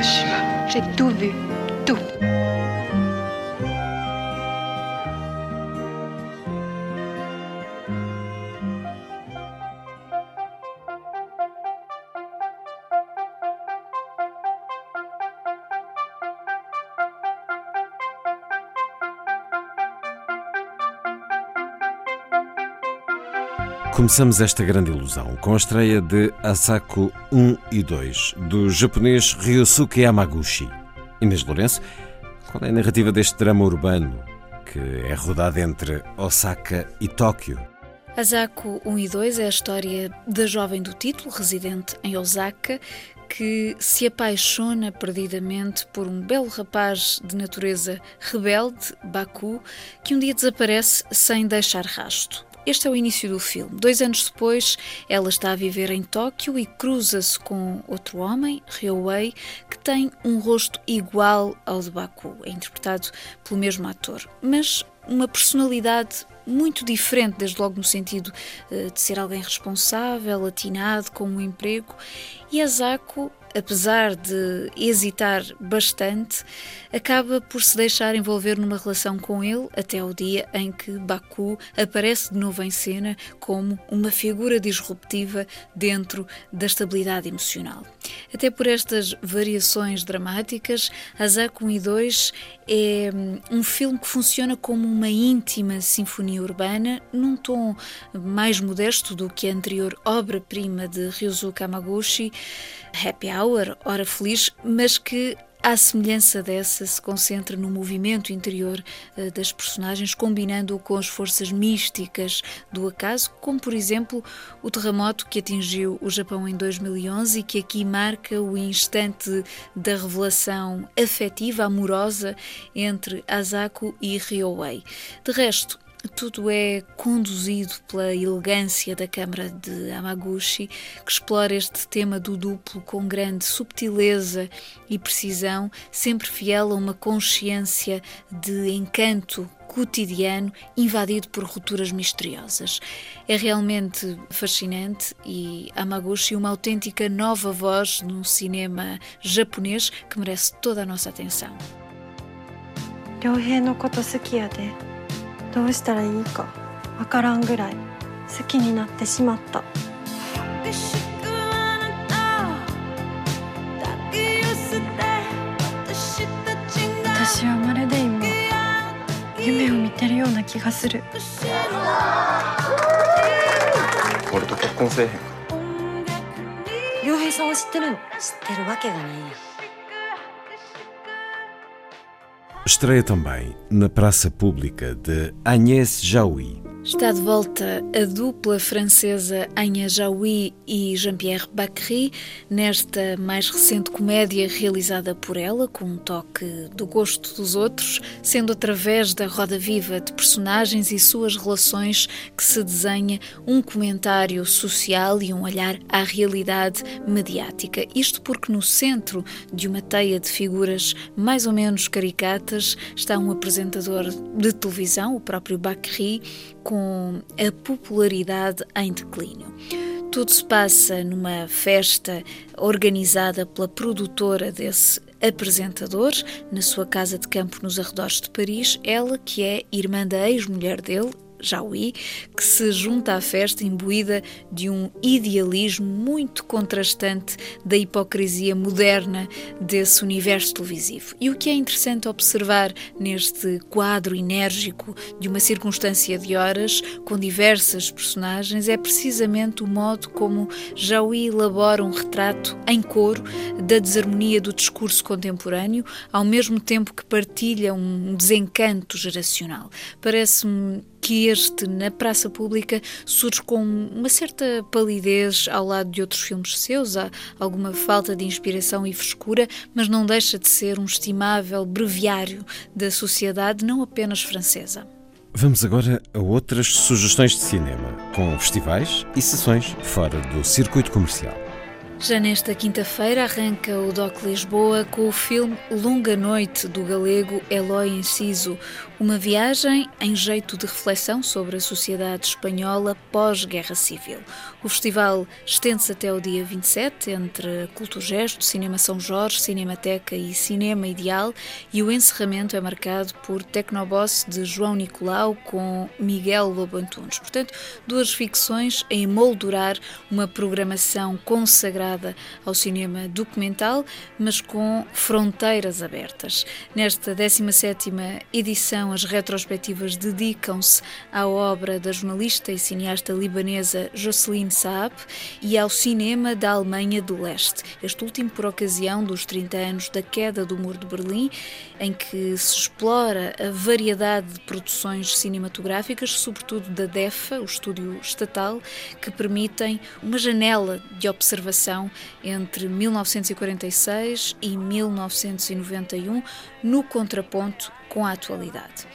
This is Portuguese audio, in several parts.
J'ai tout vu, Começamos esta grande ilusão com a estreia de Asako 1 e 2, do japonês Ryosuke Yamaguchi. Inês Lourenço, qual é a narrativa deste drama urbano que é rodado entre Osaka e Tóquio? Asako 1 e 2 é a história da jovem do título, residente em Osaka, que se apaixona perdidamente por um belo rapaz de natureza rebelde, Baku, que um dia desaparece sem deixar rasto. Este é o início do filme. Dois anos depois, ela está a viver em Tóquio e cruza-se com outro homem, Ryoei, que tem um rosto igual ao de Baku. É interpretado pelo mesmo ator, mas uma personalidade muito diferente, desde logo no sentido uh, de ser alguém responsável, atinado, com um emprego. E Asako apesar de hesitar bastante, acaba por se deixar envolver numa relação com ele até o dia em que Baku aparece de novo em cena como uma figura disruptiva dentro da estabilidade emocional. Até por estas variações dramáticas, Azak 1 e 2 é hum, um filme que funciona como uma íntima sinfonia urbana, num tom mais modesto do que a anterior obra-prima de Ryuzo Kamaguchi, Happy Hour, Hora Feliz, mas que à semelhança dessa, se concentra no movimento interior uh, das personagens, combinando-o com as forças místicas do acaso, como por exemplo o terremoto que atingiu o Japão em 2011 e que aqui marca o instante da revelação afetiva, amorosa entre Asako e Ryoei. De resto, tudo é conduzido pela elegância da Câmara de Amaguchi, que explora este tema do duplo com grande subtileza e precisão, sempre fiel a uma consciência de encanto cotidiano invadido por rupturas misteriosas. É realmente fascinante e Amaguchi uma autêntica nova voz no cinema japonês que merece toda a nossa atenção. 良平のこと好きやで どうしたらいいかわからんぐらい好きになってしまった私はまるで今夢を見てるような気がする俺と結婚せえへんか？良平さんは知ってるの？知ってるわけがないや Estreia também na praça pública de Agnès Jaoui. Está de volta a dupla francesa Anya Jaoui e Jean-Pierre Bacry nesta mais recente comédia realizada por ela, com um toque do gosto dos outros, sendo através da roda viva de personagens e suas relações que se desenha um comentário social e um olhar à realidade mediática. Isto porque no centro de uma teia de figuras mais ou menos caricatas está um apresentador de televisão, o próprio Bacry, com a popularidade em declínio. Tudo se passa numa festa organizada pela produtora desse apresentador, na sua casa de campo nos arredores de Paris, ela que é irmã da ex-mulher dele, Jaui, que se junta à festa imbuída de um idealismo muito contrastante da hipocrisia moderna desse universo televisivo. E o que é interessante observar neste quadro enérgico de uma circunstância de horas, com diversas personagens, é precisamente o modo como Jaui elabora um retrato em coro da desarmonia do discurso contemporâneo, ao mesmo tempo que partilha um desencanto geracional. Parece-me que este, na praça pública, surge com uma certa palidez ao lado de outros filmes seus, há alguma falta de inspiração e frescura, mas não deixa de ser um estimável breviário da sociedade, não apenas francesa. Vamos agora a outras sugestões de cinema, com festivais e sessões fora do circuito comercial. Já nesta quinta-feira arranca o DOC Lisboa com o filme Longa Noite do galego Eloy Enciso, uma viagem em jeito de reflexão sobre a sociedade espanhola pós-guerra civil. O festival estende-se até o dia 27 entre Culturgesto, Cinema São Jorge, Cinemateca e Cinema Ideal e o encerramento é marcado por Tecnoboss de João Nicolau com Miguel Lobo Antunes. Portanto, duas ficções a emoldurar uma programação consagrada ao cinema documental, mas com fronteiras abertas. Nesta 17ª edição, as retrospectivas dedicam-se à obra da jornalista e cineasta libanesa Jocelyn Saab e ao cinema da Alemanha do Leste. Este último por ocasião dos 30 anos da queda do Muro de Berlim, em que se explora a variedade de produções cinematográficas, sobretudo da DEFA, o estúdio estatal, que permitem uma janela de observação entre 1946 e 1991, no contraponto com a atualidade.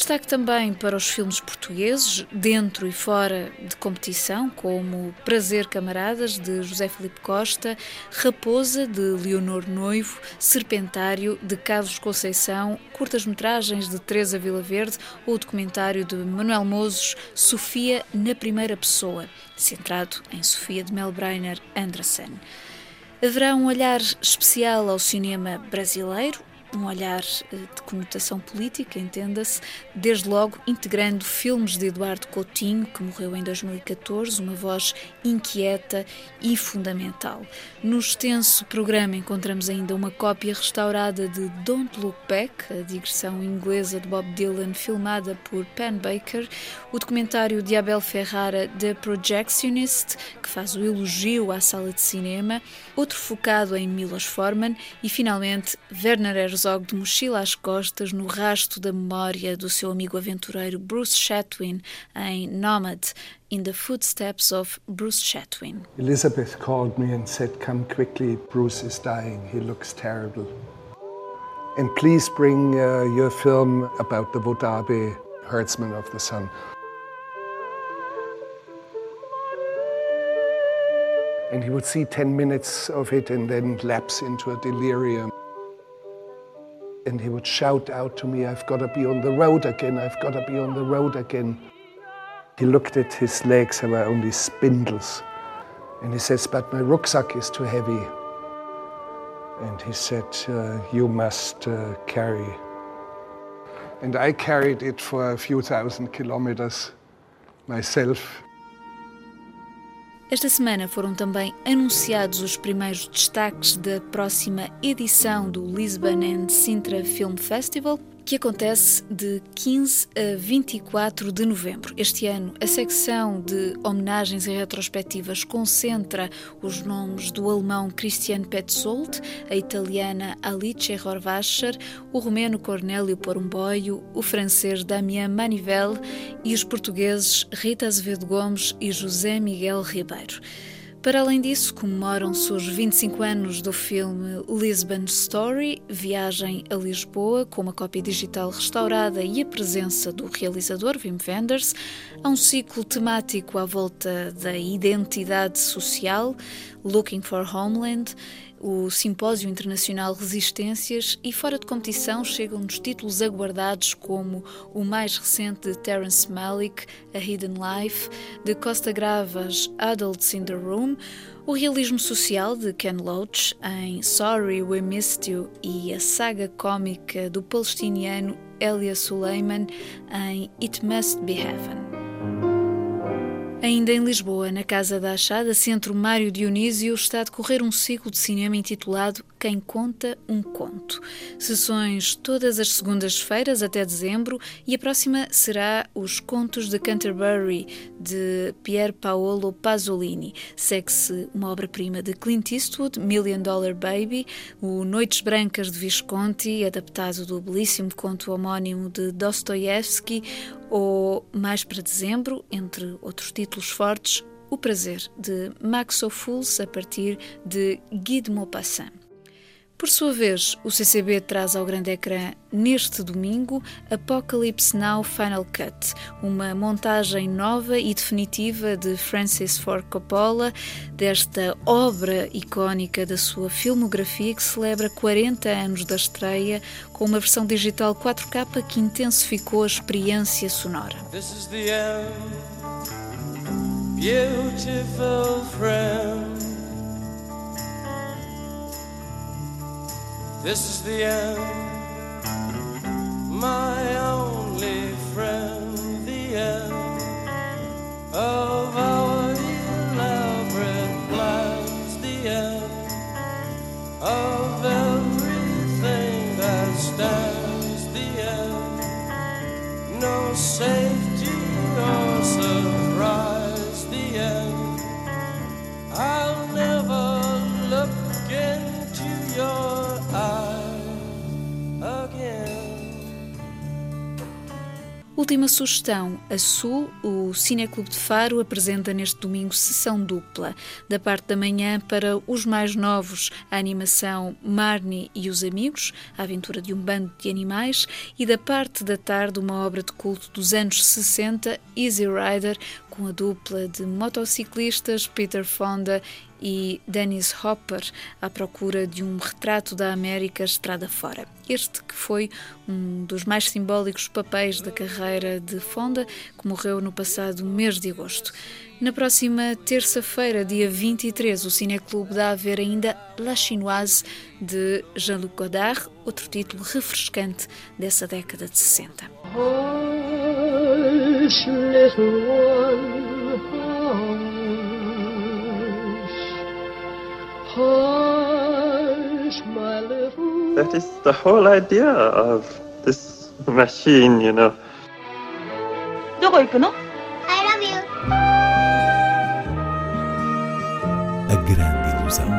Destaque também para os filmes portugueses, dentro e fora de competição, como Prazer Camaradas, de José Felipe Costa, Raposa, de Leonor Noivo, Serpentário, de Carlos Conceição, curtas-metragens de Teresa Vilaverde ou o documentário de Manuel Mozos, Sofia na Primeira Pessoa, centrado em Sofia de Melbreiner Andersen. Haverá um olhar especial ao cinema brasileiro, um olhar eh, de conotação política, entenda-se, desde logo integrando filmes de Eduardo Coutinho, que morreu em 2014, uma voz inquieta e fundamental. No extenso programa encontramos ainda uma cópia restaurada de Don't Look Back, a digressão inglesa de Bob Dylan, filmada por Penn Baker, o documentário de Abel Ferrara, The Projectionist, que faz o elogio à sala de cinema, outro focado em Milos Forman e, finalmente, Werner Herzog Herzog de mochila às costas no rasto da memória do seu amigo aventureiro Bruce Chatwin em Nomad, In the Footsteps of Bruce Chatwin. Elizabeth called me and said, Come quickly, Bruce is dying, he looks terrible. And please bring uh, your film about the Wodabe herdsman of the sun. And he would see 10 minutes of it and then lapse into a delirium. And he would shout out to me, I've got to be on the road again, I've got to be on the road again. He looked at his legs, they were only spindles. And he says, But my rucksack is too heavy. And he said, uh, You must uh, carry. And I carried it for a few thousand kilometers myself. Esta semana foram também anunciados os primeiros destaques da próxima edição do Lisbon and Sintra Film Festival, que acontece de 15 a 24 de novembro. Este ano, a secção de homenagens e retrospectivas concentra os nomes do alemão Christian Petzold, a italiana Alice Horvacher, o romeno Cornélio Porumboio, o francês Damien Manivel e os portugueses Rita Azevedo Gomes e José Miguel Ribeiro. Para além disso, comemoram-se os 25 anos do filme Lisbon Story, Viagem a Lisboa, com uma cópia digital restaurada e a presença do realizador Wim Wenders. Há um ciclo temático à volta da identidade social, Looking for Homeland, o Simpósio Internacional Resistências e fora de competição chegam-nos títulos aguardados como o mais recente de Terence Malick, A Hidden Life, de Costa Gravas, Adults in the Room, o realismo social de Ken Loach em Sorry We Missed You e a saga cômica do palestiniano Elia Suleiman em It Must Be Heaven. Ainda em Lisboa, na Casa da Achada, Centro Mário Dionísio, está a decorrer um ciclo de cinema intitulado Quem Conta um Conto. Sessões todas as segundas-feiras até dezembro e a próxima será Os Contos de Canterbury, de Pier Paolo Pasolini. Segue-se uma obra-prima de Clint Eastwood, Million Dollar Baby, o Noites Brancas de Visconti, adaptado do belíssimo conto homónimo de Dostoiévski, ou mais para dezembro, entre outros títulos fortes, O Prazer, de Max Ophuls, a partir de Guy de Maupassant. Por sua vez, o CCB traz ao grande ecrã neste domingo Apocalypse Now Final Cut, uma montagem nova e definitiva de Francis Ford Coppola, desta obra icónica da sua filmografia que celebra 40 anos da estreia, com uma versão digital 4K que intensificou a experiência sonora. This is the end, beautiful friend. This is the end, my only friend, the end of our Última sugestão: a Sul, o Cineclube de Faro apresenta neste domingo sessão dupla. Da parte da manhã, para os mais novos, a animação Marnie e os Amigos, a aventura de um bando de animais, e da parte da tarde, uma obra de culto dos anos 60, Easy Rider, com a dupla de motociclistas Peter Fonda e Dennis Hopper à procura de um retrato da América estrada fora. Este que foi um dos mais simbólicos papéis da carreira de Fonda, que morreu no passado mês de agosto. Na próxima terça-feira, dia 23, o Cineclube dá a ver ainda La Chinoise de Jean-Luc Godard, outro título refrescante dessa década de 60. That is the whole idea of this machine, you know. どこ行くの I love you. A grande ilusão.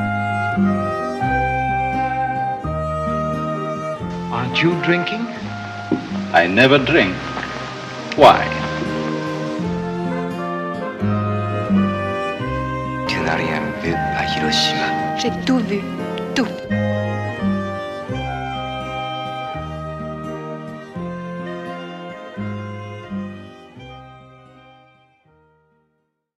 Aren't you drinking? I never drink. Why? Tu n'as rien vu à Hiroshima. J'ai tout vu, tout.